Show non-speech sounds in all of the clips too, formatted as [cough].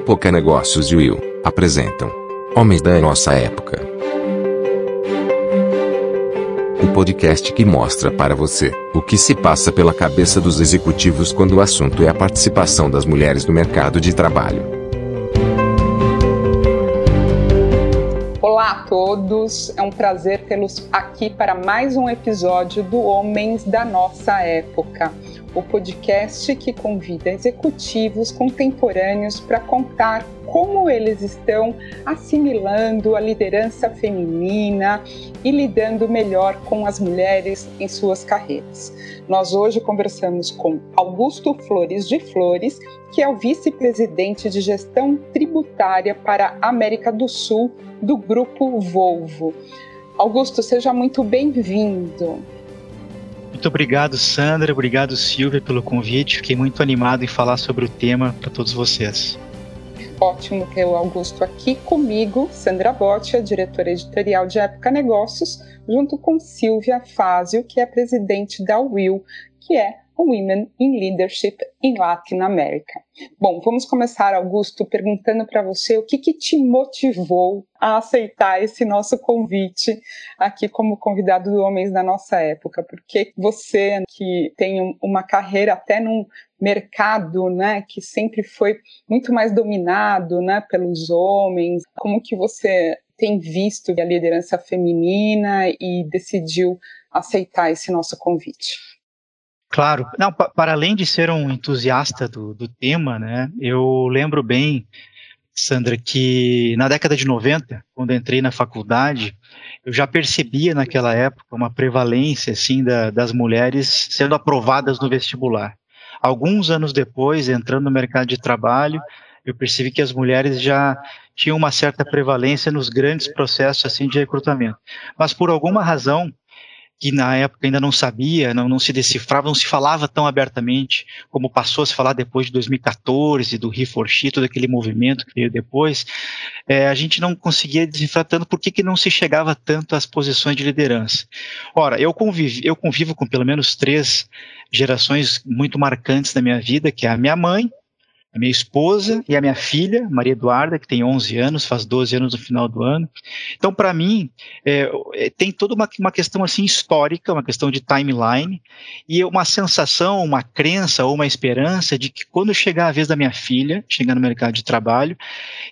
Época Negócios e Will apresentam Homens da Nossa Época. O podcast que mostra para você o que se passa pela cabeça dos executivos quando o assunto é a participação das mulheres no mercado de trabalho. Olá a todos, é um prazer tê-los aqui para mais um episódio do Homens da Nossa Época o podcast que convida executivos contemporâneos para contar como eles estão assimilando a liderança feminina e lidando melhor com as mulheres em suas carreiras. Nós hoje conversamos com Augusto Flores de Flores, que é o vice-presidente de gestão tributária para a América do Sul do Grupo Volvo. Augusto, seja muito bem-vindo. Muito obrigado, Sandra. Obrigado, Silvia, pelo convite. Fiquei muito animado em falar sobre o tema para todos vocês. Ótimo ter o Augusto aqui comigo, Sandra Botti, diretora editorial de Época Negócios, junto com Silvia Fázio, que é presidente da Will, que é Women in Leadership in Latin America. Bom, vamos começar, Augusto, perguntando para você o que, que, te motivou a aceitar esse nosso convite aqui como convidado do Homens da Nossa Época, porque você que tem uma carreira até num mercado, né, que sempre foi muito mais dominado, né, pelos homens, como que você tem visto a liderança feminina e decidiu aceitar esse nosso convite? Claro, não, para além de ser um entusiasta do, do tema, né, eu lembro bem, Sandra, que na década de 90, quando entrei na faculdade, eu já percebia naquela época uma prevalência assim da, das mulheres sendo aprovadas no vestibular. Alguns anos depois, entrando no mercado de trabalho, eu percebi que as mulheres já tinham uma certa prevalência nos grandes processos assim de recrutamento. Mas por alguma razão, que na época ainda não sabia, não, não se decifrava, não se falava tão abertamente como passou a se falar depois de 2014, do Reforchi, todo aquele movimento que veio depois, é, a gente não conseguia decifrar tanto por que, que não se chegava tanto às posições de liderança. Ora, eu eu convivo com pelo menos três gerações muito marcantes da minha vida, que é a minha mãe, a minha esposa e a minha filha, Maria Eduarda, que tem 11 anos, faz 12 anos no final do ano. Então, para mim, é, é, tem toda uma, uma questão assim histórica, uma questão de timeline, e uma sensação, uma crença ou uma esperança de que quando chegar a vez da minha filha, chegar no mercado de trabalho,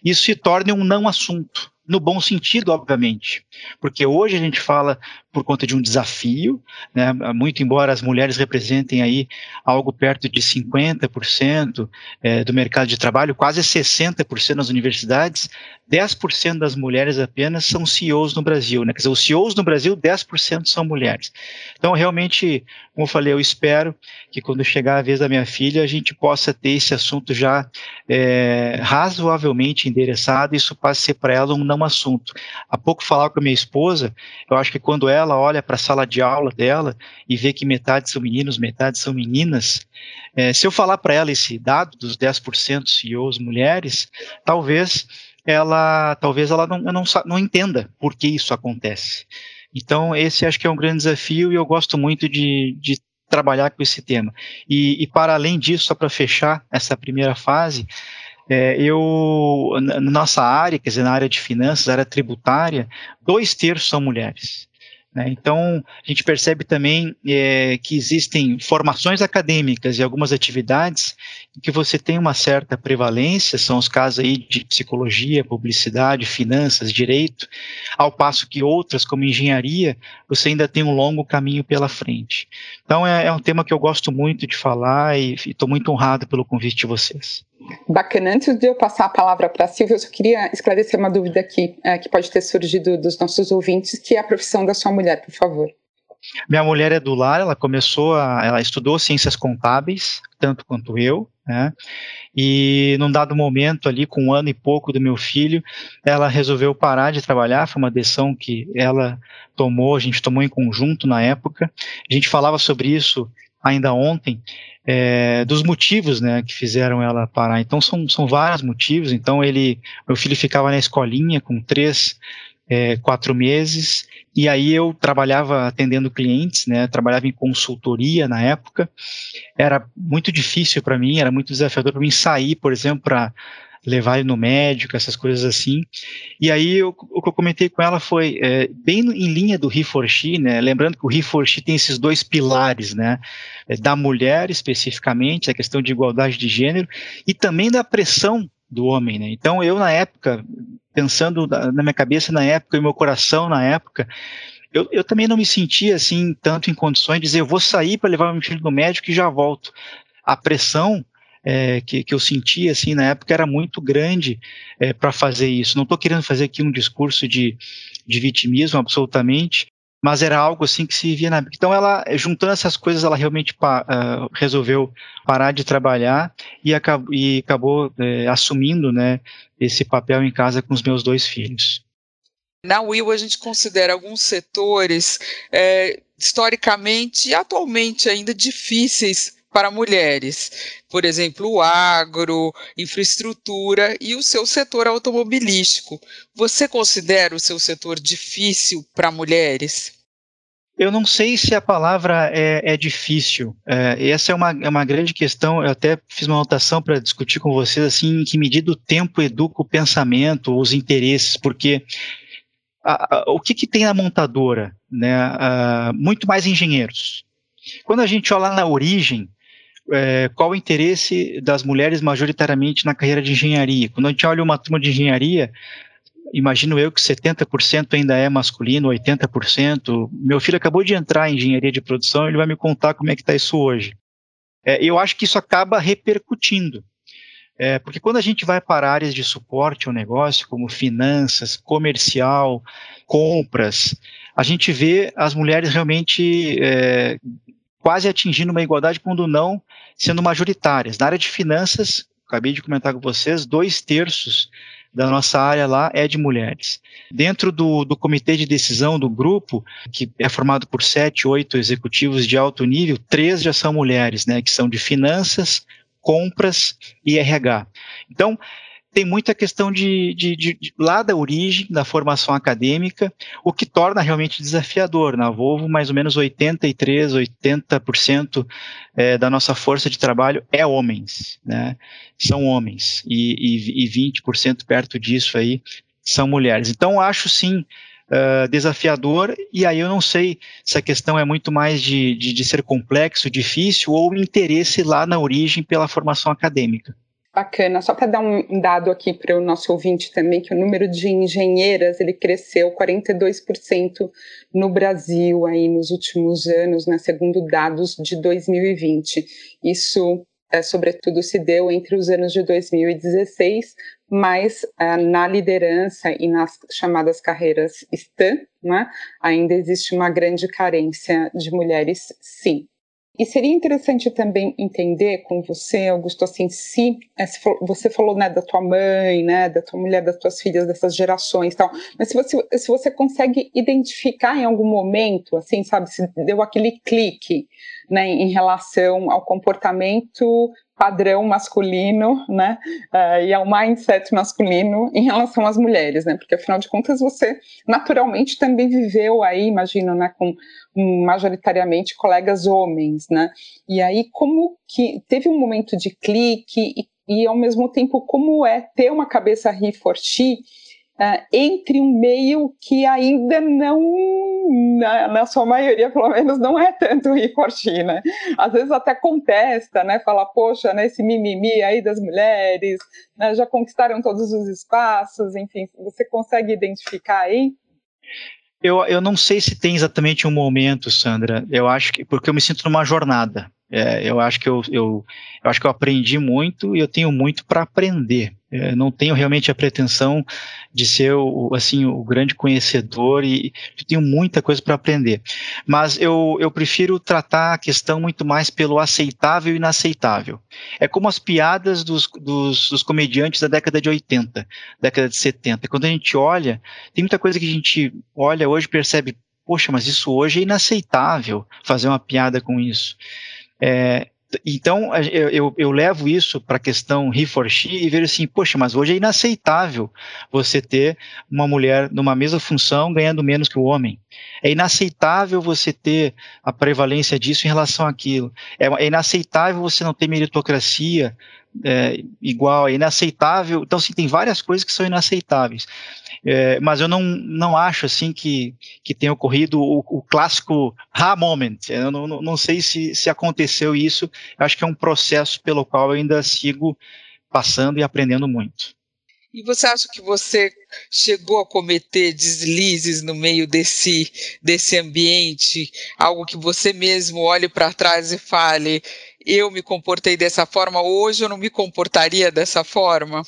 isso se torne um não assunto. No bom sentido, obviamente, porque hoje a gente fala por conta de um desafio, né, muito embora as mulheres representem aí algo perto de 50% é, do mercado de trabalho, quase 60% nas universidades, 10% das mulheres apenas são CEOs no Brasil, né, quer dizer, os CEOs no Brasil, 10% são mulheres. Então, realmente, como eu falei, eu espero que quando chegar a vez da minha filha, a gente possa ter esse assunto já é, razoavelmente endereçado e isso passe a ser para ela um não assunto. Há pouco falava com a minha esposa, eu acho que quando ela olha para a sala de aula dela e vê que metade são meninos, metade são meninas, é, se eu falar para ela esse dado dos 10% CEOs mulheres, talvez ela talvez ela não, não, não entenda por que isso acontece. Então, esse acho que é um grande desafio e eu gosto muito de, de trabalhar com esse tema. E, e para além disso, só para fechar essa primeira fase, é, eu, na nossa área, quer dizer, na área de finanças, área tributária, dois terços são mulheres. Né? Então, a gente percebe também é, que existem formações acadêmicas e algumas atividades em que você tem uma certa prevalência, são os casos aí de psicologia, publicidade, finanças, direito, ao passo que outras, como engenharia, você ainda tem um longo caminho pela frente. Então, é, é um tema que eu gosto muito de falar e estou muito honrado pelo convite de vocês. Bacana. Antes de eu passar a palavra para a Silvia, eu só queria esclarecer uma dúvida aqui, é, que pode ter surgido dos nossos ouvintes, que é a profissão da sua mulher, por favor. Minha mulher é do lar, ela começou a, ela estudou ciências contábeis, tanto quanto eu, né? E num dado momento ali, com um ano e pouco do meu filho, ela resolveu parar de trabalhar, foi uma decisão que ela tomou, a gente tomou em conjunto na época. A gente falava sobre isso ainda ontem, é, dos motivos né, que fizeram ela parar. Então são, são vários motivos. Então ele, meu filho ficava na escolinha com três, é, quatro meses, e aí eu trabalhava atendendo clientes, né, trabalhava em consultoria na época. Era muito difícil para mim, era muito desafiador para mim sair, por exemplo, para levar ele no médico, essas coisas assim. E aí eu, o que eu comentei com ela foi é, bem em linha do He for She, né? Lembrando que o He for She tem esses dois pilares, né? É, da mulher especificamente, a questão de igualdade de gênero e também da pressão do homem, né? Então eu na época, pensando na minha cabeça na época e meu coração na época, eu, eu também não me sentia assim tanto em condições de dizer eu vou sair para levar meu filho no médico e já volto. A pressão é, que, que, eu sentia assim na época era muito grande é, para fazer isso. Não estou querendo fazer aqui um discurso de, de vitimismo absolutamente, mas era algo assim que se via na então ela juntando essas coisas ela realmente pa, uh, resolveu parar de trabalhar e acabou, e acabou é, assumindo né esse papel em casa com os meus dois filhos na Will a gente considera alguns setores é, historicamente e atualmente ainda difíceis para mulheres, por exemplo, o agro, infraestrutura e o seu setor automobilístico. Você considera o seu setor difícil para mulheres? Eu não sei se a palavra é, é difícil. É, essa é uma, é uma grande questão. Eu até fiz uma anotação para discutir com vocês assim, em que medida o tempo educa o pensamento, os interesses, porque a, a, o que, que, tem na montadora? Né? A, muito mais engenheiros. Quando a gente olha na origem, é, qual o interesse das mulheres majoritariamente na carreira de engenharia? Quando a gente olha uma turma de engenharia, imagino eu que 70% ainda é masculino, 80%. Meu filho acabou de entrar em engenharia de produção, ele vai me contar como é que está isso hoje. É, eu acho que isso acaba repercutindo. É, porque quando a gente vai para áreas de suporte ao negócio, como finanças, comercial, compras, a gente vê as mulheres realmente é, quase atingindo uma igualdade, quando não sendo majoritárias. Na área de finanças, acabei de comentar com vocês, dois terços da nossa área lá é de mulheres. Dentro do, do comitê de decisão do grupo, que é formado por sete, oito executivos de alto nível, três já são mulheres, né, que são de finanças, compras e RH. Então, tem muita questão de, de, de, de, lá da origem da formação acadêmica, o que torna realmente desafiador. Na Volvo, mais ou menos 83, 80% é, da nossa força de trabalho é homens, né? São homens e, e, e 20% perto disso aí são mulheres. Então, acho sim Uh, desafiador, e aí eu não sei se a questão é muito mais de, de, de ser complexo, difícil, ou interesse lá na origem pela formação acadêmica. Bacana. Só para dar um dado aqui para o nosso ouvinte também, que o número de engenheiras ele cresceu 42% no Brasil aí nos últimos anos, né, segundo dados de 2020. Isso é, sobretudo se deu entre os anos de 2016, mas é, na liderança e nas chamadas carreiras STEM, né, ainda existe uma grande carência de mulheres, sim. E seria interessante também entender com você, Augusto, assim, se é, você falou né, da tua mãe, né, da tua mulher, das tuas filhas, dessas gerações, tal. Mas se você, se você consegue identificar em algum momento, assim, sabe, se deu aquele clique, né, em relação ao comportamento padrão masculino, né, uh, e ao mindset masculino em relação às mulheres, né, porque afinal de contas você naturalmente também viveu aí, imagino, né, com majoritariamente colegas homens, né, e aí como que teve um momento de clique e, e ao mesmo tempo como é ter uma cabeça he for she, uh, entre um meio que ainda não, na, na, sua maioria pelo menos, não é tanto riforti, né? Às vezes até contesta, né? Fala, poxa, né, esse mimimi aí das mulheres, né, já conquistaram todos os espaços, enfim, você consegue identificar aí? Eu, eu não sei se tem exatamente um momento, Sandra. Eu acho que porque eu me sinto numa jornada. É, eu acho que eu, eu, eu, acho que eu aprendi muito e eu tenho muito para aprender. É, não tenho realmente a pretensão de ser o, assim o grande conhecedor e tenho muita coisa para aprender. Mas eu, eu prefiro tratar a questão muito mais pelo aceitável e inaceitável. É como as piadas dos, dos, dos comediantes da década de 80, década de 70. Quando a gente olha, tem muita coisa que a gente olha hoje percebe, poxa, mas isso hoje é inaceitável fazer uma piada com isso. É, então, eu, eu, eu, levo isso para a questão he for she e vejo assim, poxa, mas hoje é inaceitável você ter uma mulher numa mesma função ganhando menos que o homem. É inaceitável você ter a prevalência disso em relação àquilo. É, é inaceitável você não ter meritocracia é, igual, é inaceitável. Então, sim, tem várias coisas que são inaceitáveis. É, mas eu não, não acho assim que, que tenha ocorrido o, o clássico ha moment. Eu não, não, não sei se, se aconteceu isso. Eu acho que é um processo pelo qual eu ainda sigo passando e aprendendo muito. E você acha que você chegou a cometer deslizes no meio desse, desse ambiente? Algo que você mesmo olhe para trás e fale: eu me comportei dessa forma, hoje eu não me comportaria dessa forma?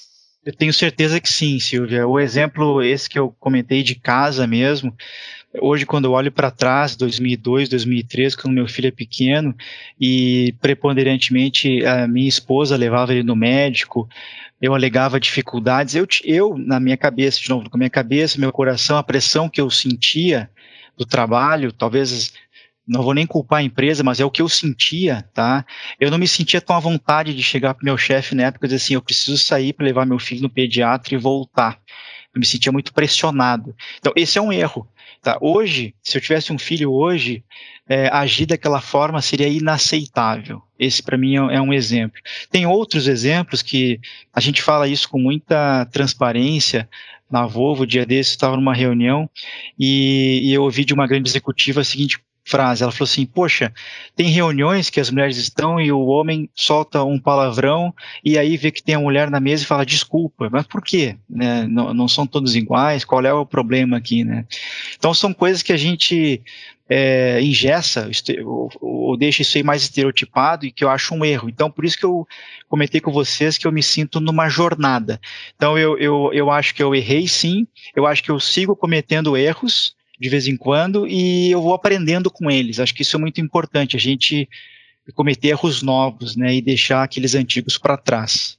Eu tenho certeza que sim, Silvia. O exemplo, esse que eu comentei de casa mesmo, hoje quando eu olho para trás, 2002, 2003, quando meu filho é pequeno e preponderantemente a minha esposa levava ele no médico, eu alegava dificuldades, eu, eu na minha cabeça, de novo, com a minha cabeça, meu coração, a pressão que eu sentia do trabalho, talvez não vou nem culpar a empresa, mas é o que eu sentia, tá? Eu não me sentia tão à vontade de chegar para meu chefe na época e dizer assim, eu preciso sair para levar meu filho no pediatra e voltar. Eu me sentia muito pressionado. Então, esse é um erro. Tá? Hoje, se eu tivesse um filho hoje, é, agir daquela forma seria inaceitável. Esse, para mim, é, é um exemplo. Tem outros exemplos que a gente fala isso com muita transparência. Na Volvo, dia desse, estava numa reunião e, e eu ouvi de uma grande executiva a seguinte frase. Ela falou assim: Poxa, tem reuniões que as mulheres estão e o homem solta um palavrão e aí vê que tem a mulher na mesa e fala desculpa. Mas por quê? Né? Não, não são todos iguais? Qual é o problema aqui? Né? Então são coisas que a gente é, ingessa ou, ou deixa isso aí mais estereotipado e que eu acho um erro. Então por isso que eu comentei com vocês que eu me sinto numa jornada. Então eu, eu, eu acho que eu errei sim, eu acho que eu sigo cometendo erros de vez em quando e eu vou aprendendo com eles. Acho que isso é muito importante, a gente cometer erros novos, né, e deixar aqueles antigos para trás.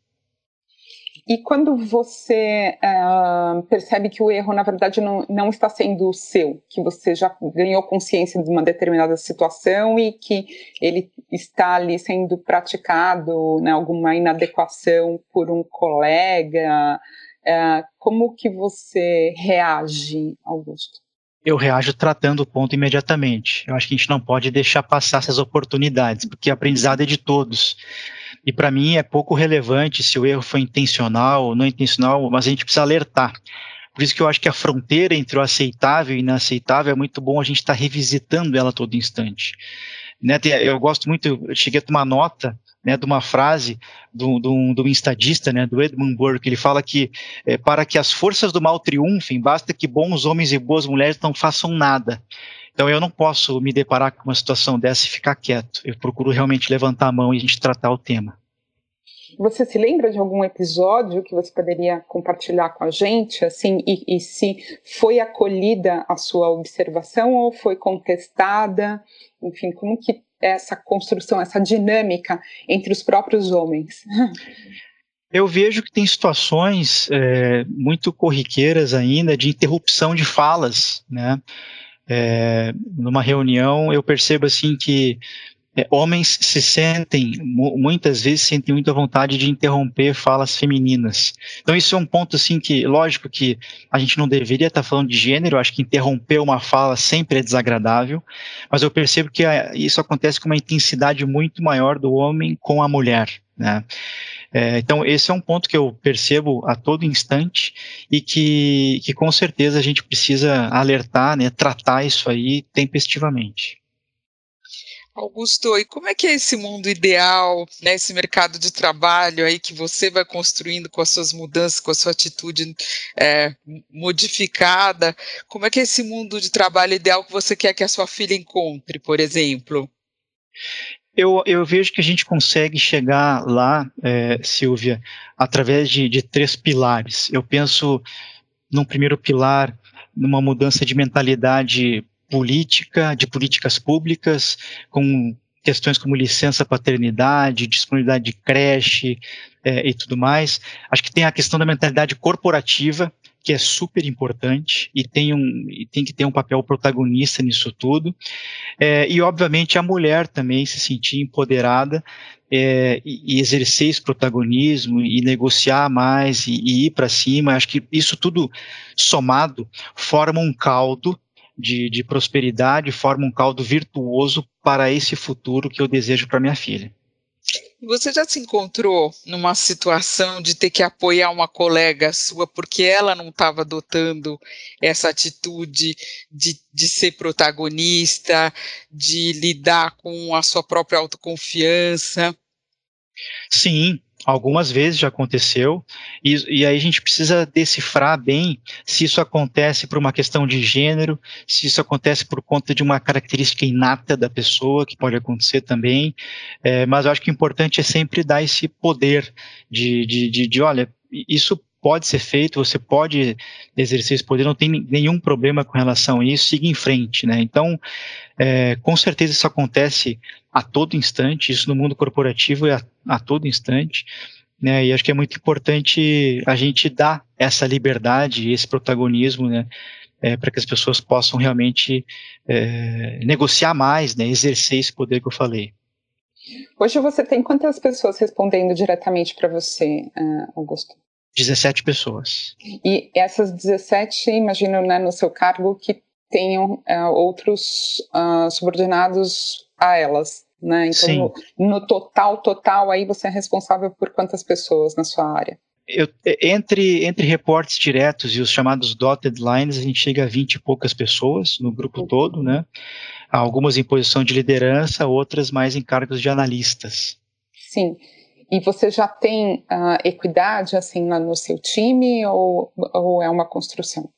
E quando você uh, percebe que o erro, na verdade, não, não está sendo seu, que você já ganhou consciência de uma determinada situação e que ele está ali sendo praticado, né, alguma inadequação por um colega, uh, como que você reage, Augusto? Eu reajo tratando o ponto imediatamente. Eu acho que a gente não pode deixar passar essas oportunidades, porque a aprendizado é de todos. E para mim é pouco relevante se o erro foi intencional ou não intencional, mas a gente precisa alertar. Por isso que eu acho que a fronteira entre o aceitável e inaceitável é muito bom a gente estar tá revisitando ela todo instante. Né, eu gosto muito, eu cheguei a tomar nota né, de uma frase do, do, do estadista, né, do Edmund Burke, ele fala que é, para que as forças do mal triunfem, basta que bons homens e boas mulheres não façam nada. Então eu não posso me deparar com uma situação dessa e ficar quieto. Eu procuro realmente levantar a mão e a gente tratar o tema. Você se lembra de algum episódio que você poderia compartilhar com a gente, assim, e, e se foi acolhida a sua observação ou foi contestada? Enfim, como que essa construção, essa dinâmica entre os próprios homens? Eu vejo que tem situações é, muito corriqueiras ainda de interrupção de falas, né? É, numa reunião eu percebo assim que é, homens se sentem, muitas vezes sentem muita vontade de interromper falas femininas. Então isso é um ponto assim que, lógico que a gente não deveria estar falando de gênero, acho que interromper uma fala sempre é desagradável, mas eu percebo que ah, isso acontece com uma intensidade muito maior do homem com a mulher, né? É, então esse é um ponto que eu percebo a todo instante e que, que com certeza a gente precisa alertar, né, tratar isso aí tempestivamente. Augusto, e como é que é esse mundo ideal, né, esse mercado de trabalho aí que você vai construindo com as suas mudanças, com a sua atitude é, modificada? Como é que é esse mundo de trabalho ideal que você quer que a sua filha encontre, por exemplo? Eu, eu vejo que a gente consegue chegar lá, é, Silvia, através de, de três pilares. Eu penso num primeiro pilar, numa mudança de mentalidade política, de políticas públicas, com questões como licença paternidade, disponibilidade de creche é, e tudo mais. Acho que tem a questão da mentalidade corporativa, que é super importante e tem, um, e tem que ter um papel protagonista nisso tudo. É, e, obviamente, a mulher também se sentir empoderada é, e, exercer esse protagonismo e negociar mais e, e ir para cima. Acho que isso tudo somado forma um caldo de, de prosperidade forma um caldo virtuoso para esse futuro que eu desejo para minha filha. Você já se encontrou numa situação de ter que apoiar uma colega sua porque ela não estava adotando essa atitude de, de ser protagonista, de lidar com a sua própria autoconfiança? Sim, algumas vezes já aconteceu, e, e, aí a gente precisa decifrar bem se isso acontece por uma questão de gênero, se isso acontece por conta de uma característica inata da pessoa, que pode acontecer também, é, mas eu acho que o importante é sempre dar esse poder de, de, de, de olha, isso pode ser feito, você pode exercer esse poder, não tem nenhum problema com relação a isso, siga em frente, né? Então, é, com certeza isso acontece a todo instante, isso no mundo corporativo é a, a todo instante, né? E acho que é muito importante a gente dar essa liberdade, esse protagonismo, né? É, para que as pessoas possam realmente é, negociar mais, né? Exercer esse poder que eu falei. Hoje você tem quantas pessoas respondendo diretamente para você, uh, Augusto? 17 pessoas. E essas 17, imagino, né, no seu cargo, que tenham uh, outros uh, subordinados a elas, né? Então, no, no, total, total, aí você é responsável por quantas pessoas na sua área? Eu, entre, entre reportes diretos e os chamados dotted lines, a gente chega a 20 e poucas pessoas no grupo uhum. todo, né? Algumas em posição de liderança, outras mais em cargos de analistas. Sim. E você já tem uh, equidade assim lá no seu time ou, ou é uma construção?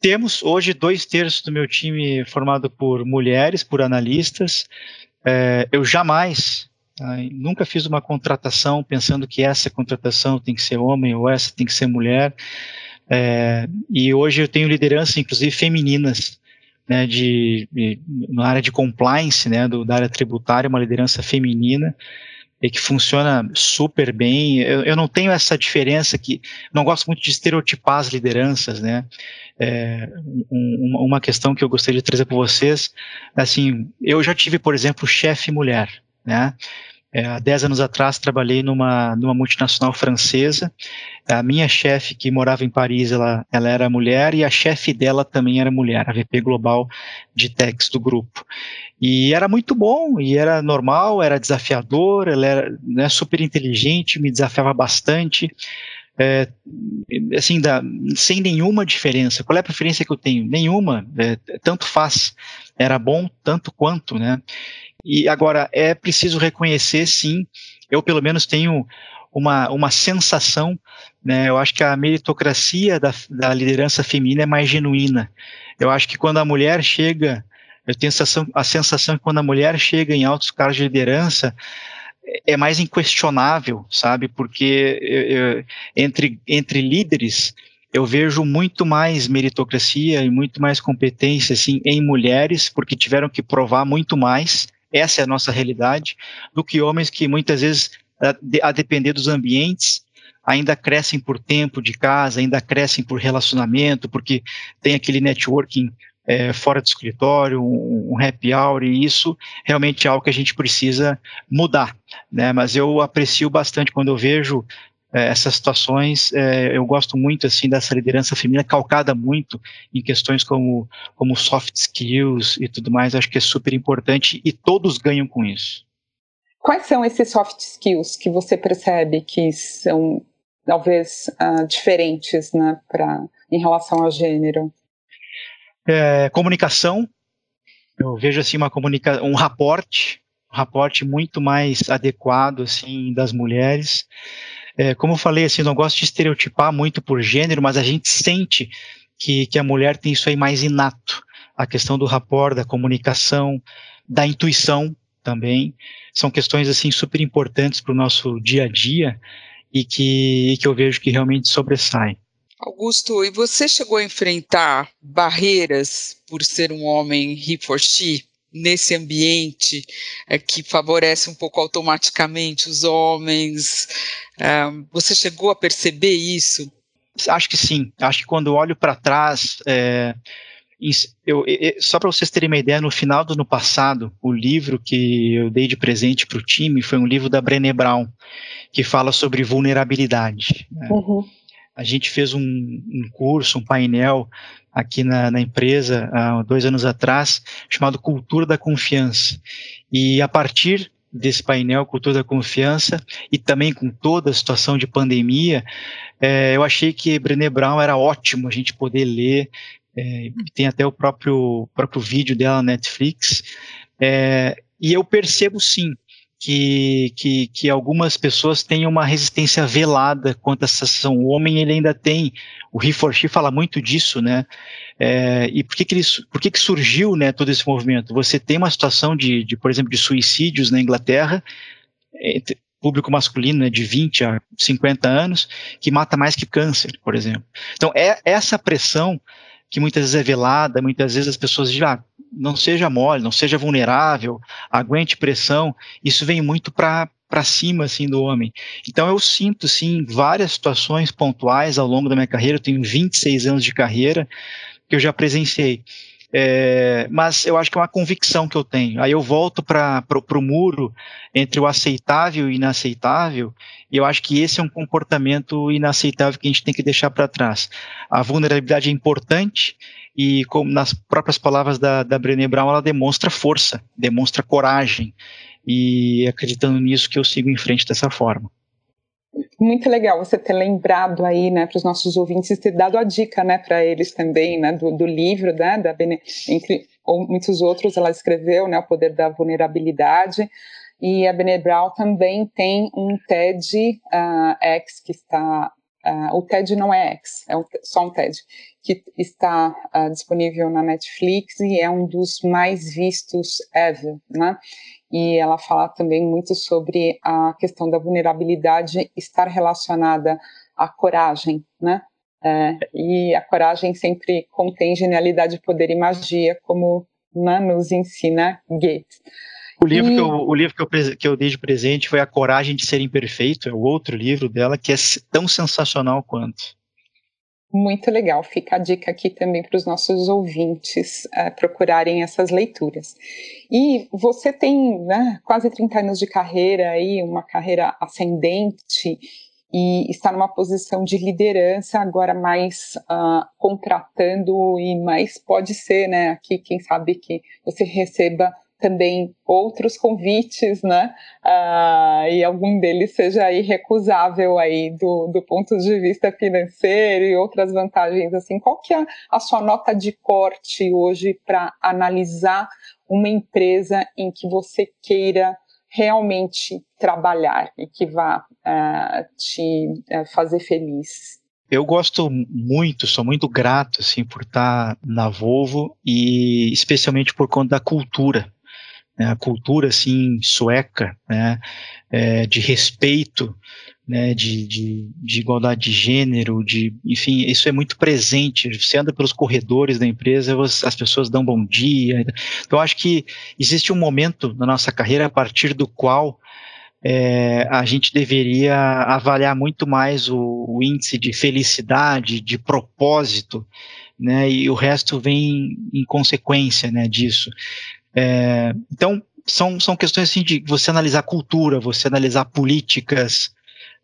Temos hoje dois terços do meu time formado por mulheres, por analistas. É, eu jamais, tá, nunca fiz uma contratação pensando que essa contratação tem que ser homem ou essa tem que ser mulher. É, e hoje eu tenho liderança, inclusive femininas, né, de, de, na área de compliance, né, do, da área tributária, uma liderança feminina e que funciona super bem. Eu, eu, não tenho essa diferença que não gosto muito de estereotipar as lideranças, né? É, um, uma questão que eu gostaria de trazer para vocês, assim, eu já tive, por exemplo, chefe mulher, né? É, há 10 anos atrás trabalhei numa, numa multinacional francesa. A minha chefe, que morava em Paris, ela, ela era mulher e a chefe dela também era mulher, a VP Global de Techs do grupo. E era muito bom, e era normal, era desafiador, ela era né, super inteligente, me desafiava bastante. É, assim, da, sem nenhuma diferença. Qual é a preferência que eu tenho? Nenhuma, é, tanto faz. Era bom tanto quanto, né? E agora, é preciso reconhecer, sim, eu pelo menos tenho uma, uma sensação, né, eu acho que a meritocracia da, da liderança feminina é mais genuína. Eu acho que quando a mulher chega, eu tenho a sensação, a sensação que quando a mulher chega em altos cargos de liderança, é mais inquestionável, sabe? Porque eu, eu, entre, entre líderes, eu vejo muito mais meritocracia e muito mais competência assim, em mulheres, porque tiveram que provar muito mais essa é a nossa realidade, do que homens que muitas vezes, a, depender dos ambientes, ainda crescem por tempo de casa, ainda crescem por relacionamento, porque tem aquele networking é, fora do escritório, um, um, happy hour, e isso realmente é algo que a gente precisa mudar. Né? Mas eu aprecio bastante quando eu vejo é, essas situações, é, eu gosto muito assim dessa liderança feminina calcada muito em questões como, como soft skills e tudo mais, acho que é super importante e todos ganham com isso. Quais são esses soft skills que você percebe que são talvez uh, diferentes né, pra, em relação ao gênero? É, comunicação, eu vejo assim uma comunica um raporte, um raporte muito mais adequado assim das mulheres. É, como eu falei, assim, não gosto de estereotipar muito por gênero, mas a gente sente que, que a mulher tem isso aí mais inato. A questão do rapport, da comunicação, da intuição também. São questões, assim, super importantes para o nosso dia a dia e que, que eu vejo que realmente sobressaem. Augusto, e você chegou a enfrentar barreiras por ser um homem he for she? nesse ambiente é, que favorece um pouco automaticamente os homens? É, você chegou a perceber isso? Acho que sim. Acho que quando eu olho para trás, é, eu, eu, só para vocês terem uma ideia, no final do ano passado, o livro que eu dei de presente para o time foi um livro da Brené Brown, que fala sobre vulnerabilidade. Né? Uhum. A gente fez um, um curso, um painel aqui na, na, empresa há dois anos atrás, chamado Cultura da Confiança. E a partir desse painel Cultura da Confiança e também com toda a situação de pandemia, é, eu achei que Brené Brown era ótimo a gente poder ler. É, tem até o próprio, próprio vídeo dela na Netflix. É, e eu percebo sim que, que, que algumas pessoas têm uma resistência velada quanto a essa ação. O homem ele ainda tem, o He for She fala muito disso, né? É, e por que que, ele, por que que surgiu né, todo esse movimento? Você tem uma situação de, de por exemplo, de suicídios na Inglaterra, entre, público masculino né, de 20 a 50 anos, que mata mais que câncer, por exemplo. Então, é essa pressão que muitas vezes é velada, muitas vezes as pessoas dizem, ah, não seja mole, não seja vulnerável, aguente pressão, isso vem muito para para cima assim do homem. Então eu sinto sim várias situações pontuais ao longo da minha carreira, eu tenho 26 anos de carreira que eu já presenciei. É, mas eu acho que é uma convicção que eu tenho. Aí eu volto para o muro entre o aceitável e inaceitável, e eu acho que esse é um comportamento inaceitável que a gente tem que deixar para trás. A vulnerabilidade é importante, e como nas próprias palavras da, da Brené Brown, ela demonstra força, demonstra coragem, e acreditando nisso que eu sigo em frente dessa forma. Muito legal você ter lembrado aí, né, para os nossos ouvintes, ter dado a dica, né, para eles também, né, do, do livro, né, da Bene, entre ou muitos outros, ela escreveu, né, o poder da vulnerabilidade, e a Bene Brown também tem um TED uh, que está Uh, o TED não é X, é só um TED, que está uh, disponível na Netflix e é um dos mais vistos ever, né? E ela fala também muito sobre a questão da vulnerabilidade estar relacionada à coragem, né? É, e a coragem sempre contém genialidade, poder e magia, como né, nos ensina Goethe. O livro, e... que, eu, o livro que, eu, que eu dei de presente foi A Coragem de Ser Imperfeito, é o outro livro dela, que é tão sensacional quanto. Muito legal, fica a dica aqui também para os nossos ouvintes uh, procurarem essas leituras. E você tem né, quase 30 anos de carreira aí, uma carreira ascendente, e está numa posição de liderança, agora mais uh, contratando, e mais pode ser, né, aqui, quem sabe que você receba também outros convites, né? Uh, e algum deles seja irrecusável aí do, do ponto de vista financeiro e outras vantagens assim. Qual que é a sua nota de corte hoje para analisar uma empresa em que você queira realmente trabalhar e que vá uh, te uh, fazer feliz? Eu gosto muito, sou muito grato assim por estar na Volvo e especialmente por conta da cultura né, a cultura assim sueca, né, é, de respeito, né, de, de, de, igualdade de gênero, de, enfim, isso é muito presente. Você anda pelos corredores da empresa, as pessoas dão bom dia. Então, acho que existe um momento na nossa carreira a partir do qual é, a gente deveria avaliar muito mais o, o, índice de felicidade, de propósito, né, e o resto vem em consequência né, disso. É, então, são, são questões assim de você analisar cultura, você analisar políticas.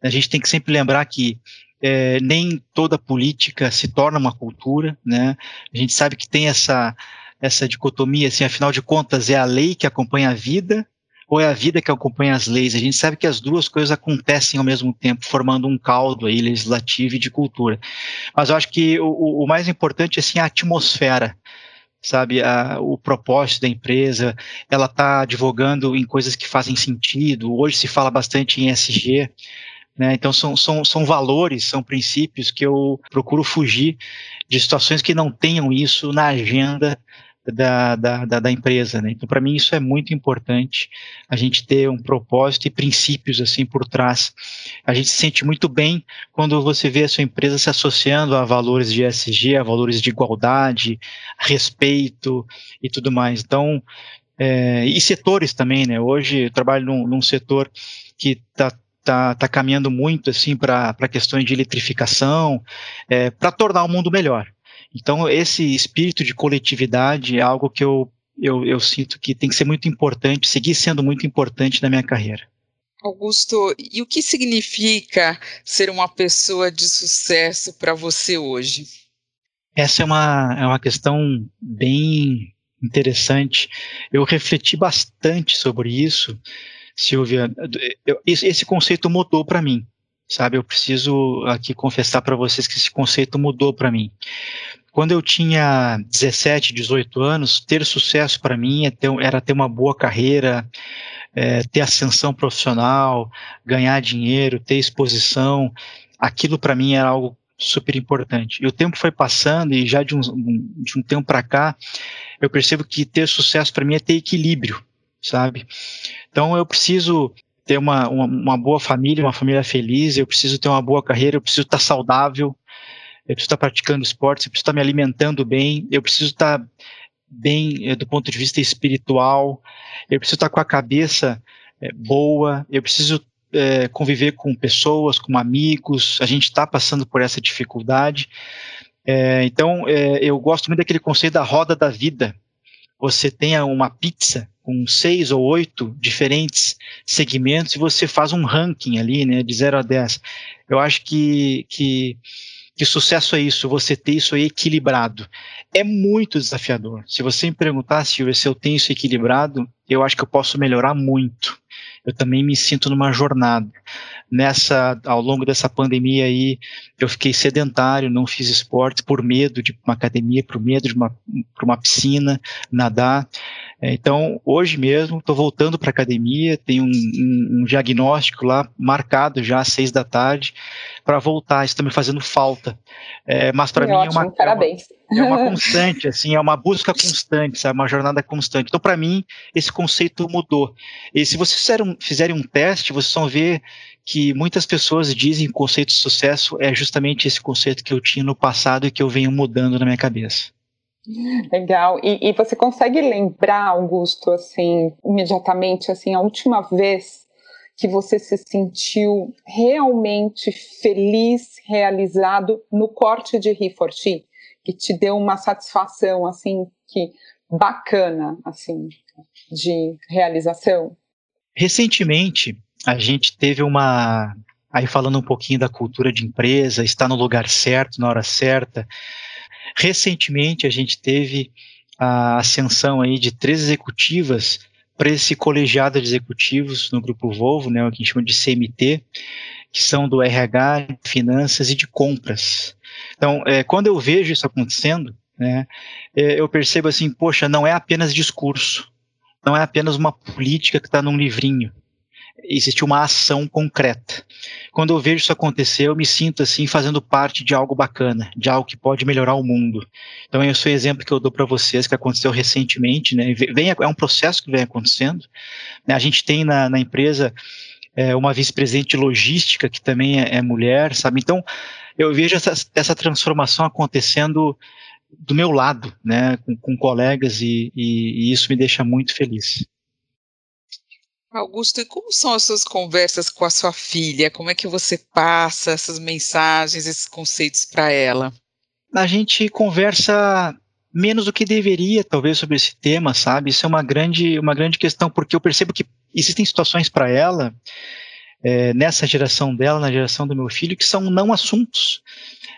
A gente tem que sempre lembrar que é, nem toda política se torna uma cultura, né? A gente sabe que tem essa, essa dicotomia, assim, afinal de contas, é a lei que acompanha a vida ou é a vida que acompanha as leis? A gente sabe que as duas coisas acontecem ao mesmo tempo, formando um caldo aí legislativo e de cultura. Mas eu acho que o, o mais importante assim, é a atmosfera sabe, a, o propósito da empresa, ela está advogando em coisas que fazem sentido. Hoje se fala bastante em SG, né? Então são, são, são valores, são princípios que eu procuro fugir de situações que não tenham isso na agenda da, da, da, da empresa. Né? Então, para mim, isso é muito importante, a gente ter um propósito e princípios assim por trás. A gente se sente muito bem quando você vê a sua empresa se associando a valores de ESG, a valores de igualdade, respeito e tudo mais. Então, é, e setores também, né? Hoje eu trabalho num, num setor que está tá, tá caminhando muito assim para questões de eletrificação, é, para tornar o mundo melhor. Então, esse espírito de coletividade é algo que eu, eu, eu sinto que tem que ser muito importante, seguir sendo muito importante na minha carreira. Augusto, e o que significa ser uma pessoa de sucesso para você hoje? Essa é uma, é uma questão bem interessante. Eu refleti bastante sobre isso, Silvia. Eu, esse conceito mudou para mim, sabe? Eu preciso aqui confessar para vocês que esse conceito mudou para mim. Quando eu tinha 17, 18 anos, ter sucesso para mim é era ter uma boa carreira, é, ter ascensão profissional, ganhar dinheiro, ter exposição. Aquilo para mim era algo super importante. E o tempo foi passando e já de um, de um tempo para cá, eu percebo que ter sucesso para mim é ter equilíbrio, sabe? Então eu preciso ter uma, uma, uma, boa família, uma família feliz, eu preciso ter uma boa carreira, eu preciso estar saudável, eu preciso estar praticando esportes, eu preciso estar me alimentando bem, eu preciso estar bem é, do ponto de vista espiritual, eu preciso estar com a cabeça é, boa, eu preciso é, conviver com pessoas, com amigos, a gente está passando por essa dificuldade. então, eu gosto muito daquele conceito da roda da vida. Você tenha uma pizza com seis ou oito diferentes segmentos e você faz um ranking ali, né, de 0 a 10. Eu acho que, que que sucesso é isso, você ter isso aí equilibrado. É muito desafiador. Se você me perguntar, Silvia, se eu tenho isso equilibrado, eu acho que eu posso melhorar muito. Eu também me sinto numa jornada. Nessa, ao longo dessa pandemia aí, eu fiquei sedentário, não fiz esportes por medo de uma academia, por medo de uma, uma piscina, nadar. É, então, hoje mesmo, estou voltando para a academia, tenho um, um, um, diagnóstico lá marcado já às seis da tarde para voltar. Isso está me fazendo falta. É, mas para mim ótimo, é uma, parabéns. É uma, é [laughs] uma constante, assim, é uma busca constante, sabe? Uma jornada constante. Então, para mim, esse conceito mudou. E se vocês fizeram, fizerem um teste, vocês vão ver que muitas pessoas dizem que o conceito de sucesso é justamente esse conceito que eu tinha no passado e que eu venho mudando na minha cabeça. Legal. E, e, você consegue lembrar, Augusto, assim, imediatamente, assim, a última vez que você se sentiu realmente feliz, realizado no corte de Riforti, que te deu uma satisfação, assim, que bacana, assim, de realização? Recentemente, a gente teve uma, aí falando um pouquinho da cultura de empresa, estar no lugar certo, na hora certa, Recentemente a gente teve a ascensão aí de três executivas para esse colegiado de executivos no grupo Volvo, né, o que a gente chama de CMT, que são do RH, finanças e de compras. Então, é, quando eu vejo isso acontecendo, né, é, eu percebo assim, poxa, não é apenas discurso, não é apenas uma política que está num livrinho, existe uma ação concreta. Quando eu vejo isso acontecer, eu me sinto assim fazendo parte de algo bacana, de algo que pode melhorar o mundo. Então esse é o exemplo que eu dou para vocês que aconteceu recentemente, né? Vem, é um processo que vem acontecendo. Né? A gente tem na, na empresa é, uma vice-presidente de logística que também é, é, mulher, sabe? Então eu vejo essa, essa transformação acontecendo do meu lado, né, com, com colegas e, e, e isso me deixa muito feliz. Augusto, e como são as suas conversas com a sua filha? Como é que você passa essas mensagens, esses conceitos para ela? A gente conversa menos do que deveria, talvez, sobre esse tema, sabe? Isso é uma grande, uma grande questão, porque eu percebo que existem situações para ela, é, nessa geração dela, na geração do meu filho, que são não assuntos.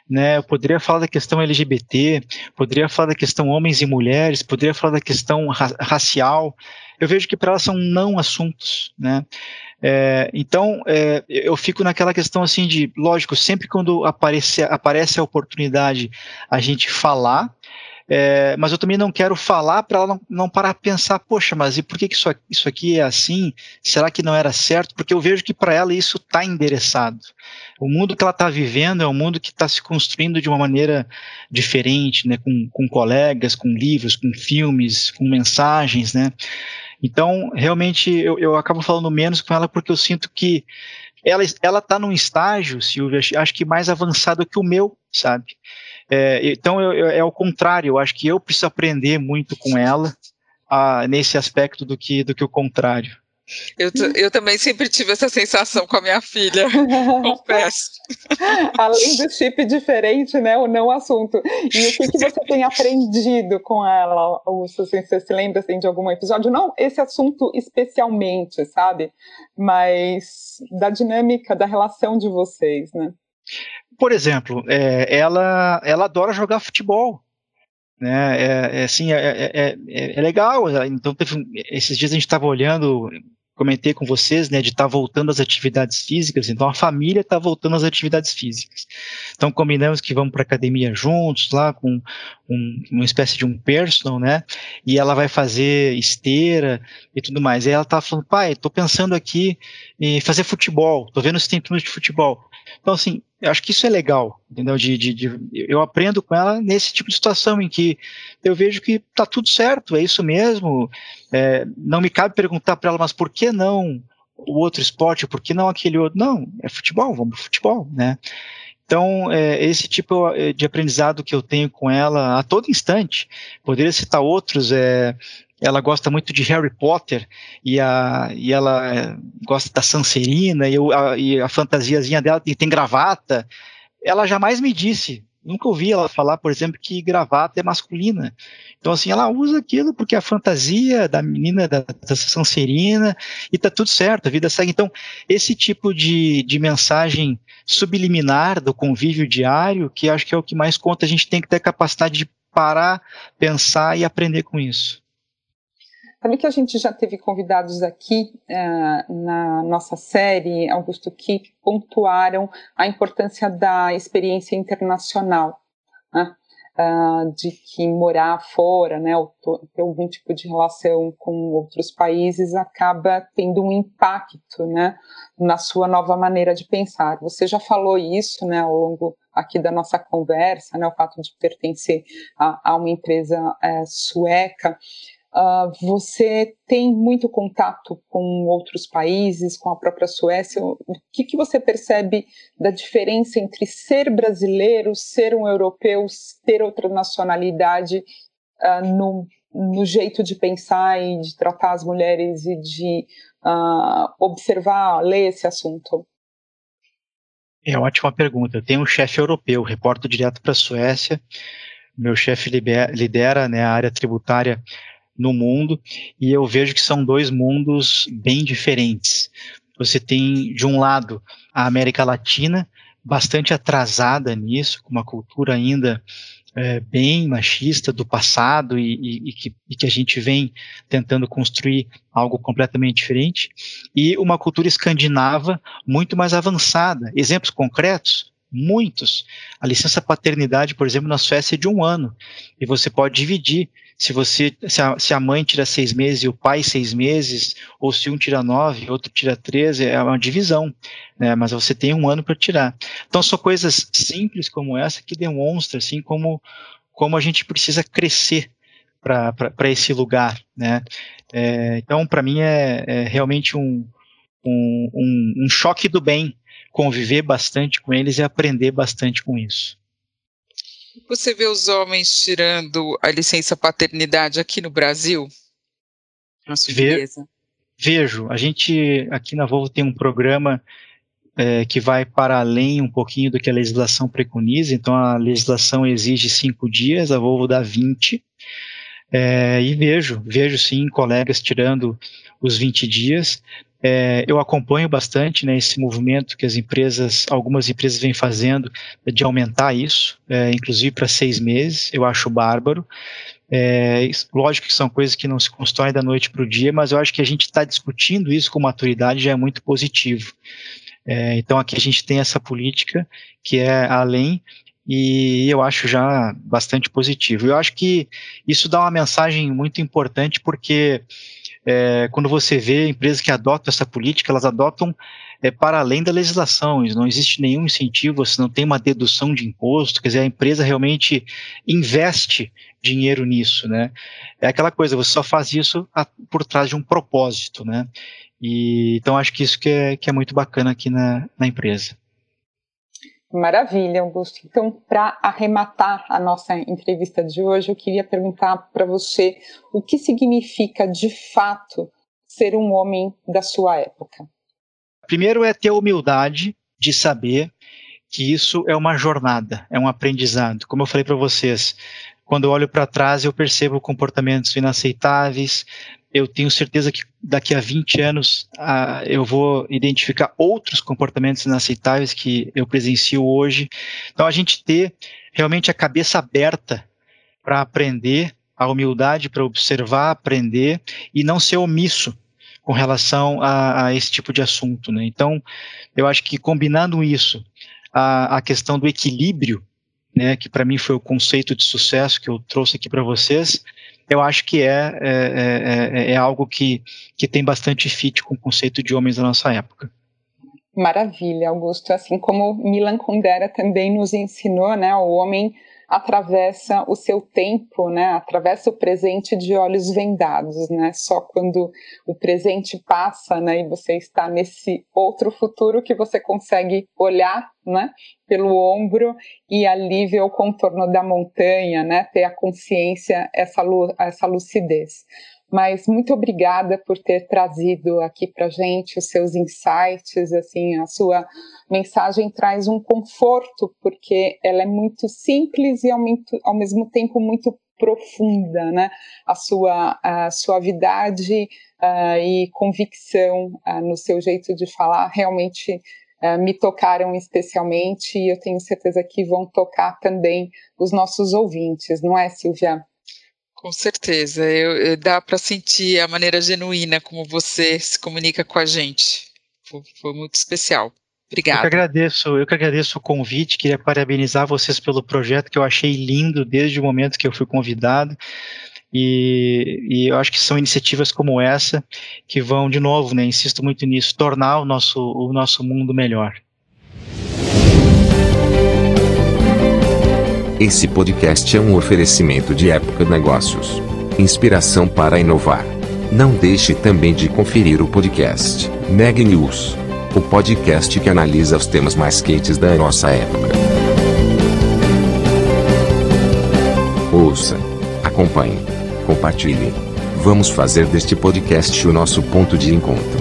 Né, eu poderia falar da questão LGBT, poderia falar da questão homens e mulheres, poderia falar da questão ra racial, eu vejo que para elas são não assuntos, né? É, então, é, eu fico naquela questão assim de, lógico, sempre quando aparece, aparece a oportunidade a gente falar, é, mas eu também não quero falar para ela não, não parar a pensar, poxa, mas e por que, que isso, isso aqui é assim? Será que não era certo? Porque eu vejo que para ela isso está endereçado. O mundo que ela está vivendo é um mundo que está se construindo de uma maneira diferente, né, com, com colegas, com livros, com filmes, com mensagens, né? Então, realmente, eu, eu acabo falando menos com ela porque eu sinto que ela ela está num estágio, Silvia, acho que mais avançado que o meu, sabe? É, então, eu, eu, é o contrário, eu acho que eu preciso aprender muito com ela a, nesse aspecto do que, do que o contrário. Eu, eu também sempre tive essa sensação com a minha filha, [laughs] confesso. Além do chip diferente, né, o não assunto. E o que, que você tem aprendido com ela? Ou se você se lembra assim, de algum episódio? Não esse assunto especialmente, sabe? Mas da dinâmica, da relação de vocês, né? Por exemplo, é, ela, ela adora jogar futebol né? É, é assim, é, é, é, é legal. Então, teve, esses dias a gente estava olhando comentei com vocês, né, de estar tá voltando às atividades físicas, então a família está voltando às atividades físicas. Então combinamos que vamos para academia juntos, lá com um, uma espécie de um personal, né, e ela vai fazer esteira e tudo mais. E ela tá falando, pai, estou pensando aqui em fazer futebol, estou vendo se tem turnos de futebol. Então assim, eu acho que isso é legal, entendeu? De, de, de, eu aprendo com ela nesse tipo de situação em que eu vejo que tá tudo certo, é isso mesmo. É, não me cabe perguntar para ela, mas por que não o outro esporte? Por que não aquele outro? Não, é futebol, vamos pro futebol, né? Então, é, esse tipo de aprendizado que eu tenho com ela a todo instante, poderia citar outros, é, ela gosta muito de Harry Potter e, a, e ela é, gosta da Sancerina e, a, e a fantasiazinha dela tem, tem gravata. Ela jamais me disse, nunca ouvi ela falar, por exemplo, que gravata é masculina. Então, assim, ela usa aquilo porque é a fantasia da menina da, da Sancerina e tá tudo certo, a vida segue. Então, esse tipo de, de mensagem subliminar do convívio diário, que acho que é o que mais conta, a gente tem que ter capacidade de parar, pensar e aprender com isso. Sabe que a gente já teve convidados aqui uh, na nossa série, Augusto, que pontuaram a importância da experiência internacional, né? uh, de que morar fora, né, ou ter algum tipo de relação com outros países acaba tendo um impacto, né, na sua nova maneira de pensar. Você já falou isso, né, ao longo aqui da nossa conversa, né, o fato de pertencer a, a uma empresa é, sueca. Uh, você tem muito contato com outros países, com a própria Suécia. O que, que você percebe da diferença entre ser brasileiro, ser um europeu, ter outra nacionalidade uh, no, no, jeito de pensar e de tratar as mulheres e de uh, observar, ler esse assunto? É ótima pergunta. Eu tenho um chefe europeu, reporto direto para a Suécia. Meu chefe lidera né, a área tributária no mundo, e eu vejo que são dois mundos bem diferentes. Você tem, de um lado, a América Latina, bastante atrasada nisso, com uma cultura ainda é, bem machista do passado e, e, e, que, e, que, a gente vem tentando construir algo completamente diferente, e uma cultura escandinava muito mais avançada. Exemplos concretos? Muitos. A licença paternidade, por exemplo, na Suécia é de um ano, e você pode dividir se você se a, se a, mãe tira seis meses e o pai seis meses, ou se um tira nove, outro tira treze, é uma divisão, né? Mas você tem um ano para tirar. Então são coisas simples como essa que demonstram assim como como a gente precisa crescer para esse lugar, né? É, então para mim é, é realmente um, um, um, um choque do bem conviver bastante com eles e aprender bastante com isso. Você vê os homens tirando a licença paternidade aqui no Brasil? Na Ve vejo. A gente aqui na Volvo tem um programa é, que vai para além um pouquinho do que a legislação preconiza. Então a legislação exige cinco dias, a Volvo dá 20. É, e vejo, vejo sim colegas tirando os 20 dias. É, eu acompanho bastante né, esse movimento que as empresas, algumas empresas vêm fazendo de aumentar isso, é, inclusive para seis meses. Eu acho bárbaro. É, lógico que são coisas que não se constroem da noite para o dia, mas eu acho que a gente está discutindo isso com maturidade já é muito positivo. É, então aqui a gente tem essa política que é além e eu acho já bastante positivo. Eu acho que isso dá uma mensagem muito importante porque é, quando você vê empresas que adotam essa política, elas adotam é, para além da legislação, não existe nenhum incentivo, você não tem uma dedução de imposto, quer dizer, a empresa realmente investe dinheiro nisso, né? É aquela coisa, você só faz isso a, por trás de um propósito, né? E, então acho que isso que é, que é muito bacana aqui na, na empresa. Maravilha, Augusto. Então, para arrematar a nossa entrevista de hoje, eu queria perguntar para você o que significa de fato ser um homem da sua época? Primeiro é ter humildade de saber que isso é uma jornada, é um aprendizado. Como eu falei para vocês, quando eu olho para trás, eu percebo comportamentos inaceitáveis. Eu tenho certeza que daqui a 20 anos ah, eu vou identificar outros comportamentos inaceitáveis que eu presencio hoje. Então, a gente ter realmente a cabeça aberta para aprender, a humildade para observar, aprender e não ser omisso com relação a, a esse tipo de assunto. Né? Então, eu acho que combinando isso, a, a questão do equilíbrio, né, que para mim foi o conceito de sucesso que eu trouxe aqui para vocês, eu acho que é, é, é, é, é algo que, que tem bastante fit com o conceito de homens da nossa época. Maravilha, Augusto. Assim como Milan Kundera também nos ensinou, né, o homem atravessa o seu tempo, né? Atravessa o presente de olhos vendados, né? Só quando o presente passa, né? E você está nesse outro futuro que você consegue olhar, né? Pelo ombro e ali ver o contorno da montanha, né? Ter a consciência, essa, essa lucidez. Mas muito obrigada por ter trazido aqui para gente os seus insights, assim, a sua mensagem traz um conforto porque ela é muito simples e ao, muito, ao mesmo tempo muito profunda, né? A sua a suavidade uh, e convicção uh, no seu jeito de falar realmente uh, me tocaram especialmente e eu tenho certeza que vão tocar também os nossos ouvintes, não é, Silvia? Com certeza, eu, eu dá para sentir a maneira genuína como você se comunica com a gente. Foi, foi muito especial. Obrigada. Eu que agradeço, eu que agradeço o convite, queria parabenizar vocês pelo projeto que eu achei lindo desde o momento que eu fui convidado. E, e, eu acho que são iniciativas como essa que vão, de novo, né, insisto muito nisso, tornar o nosso, o nosso mundo melhor. Esse podcast é um oferecimento de Época Negócios. Inspiração para inovar. Não deixe também de conferir o podcast Neg News, o podcast que analisa os temas mais quentes da nossa época. Ouça, acompanhe, compartilhe. Vamos fazer deste podcast o nosso ponto de encontro.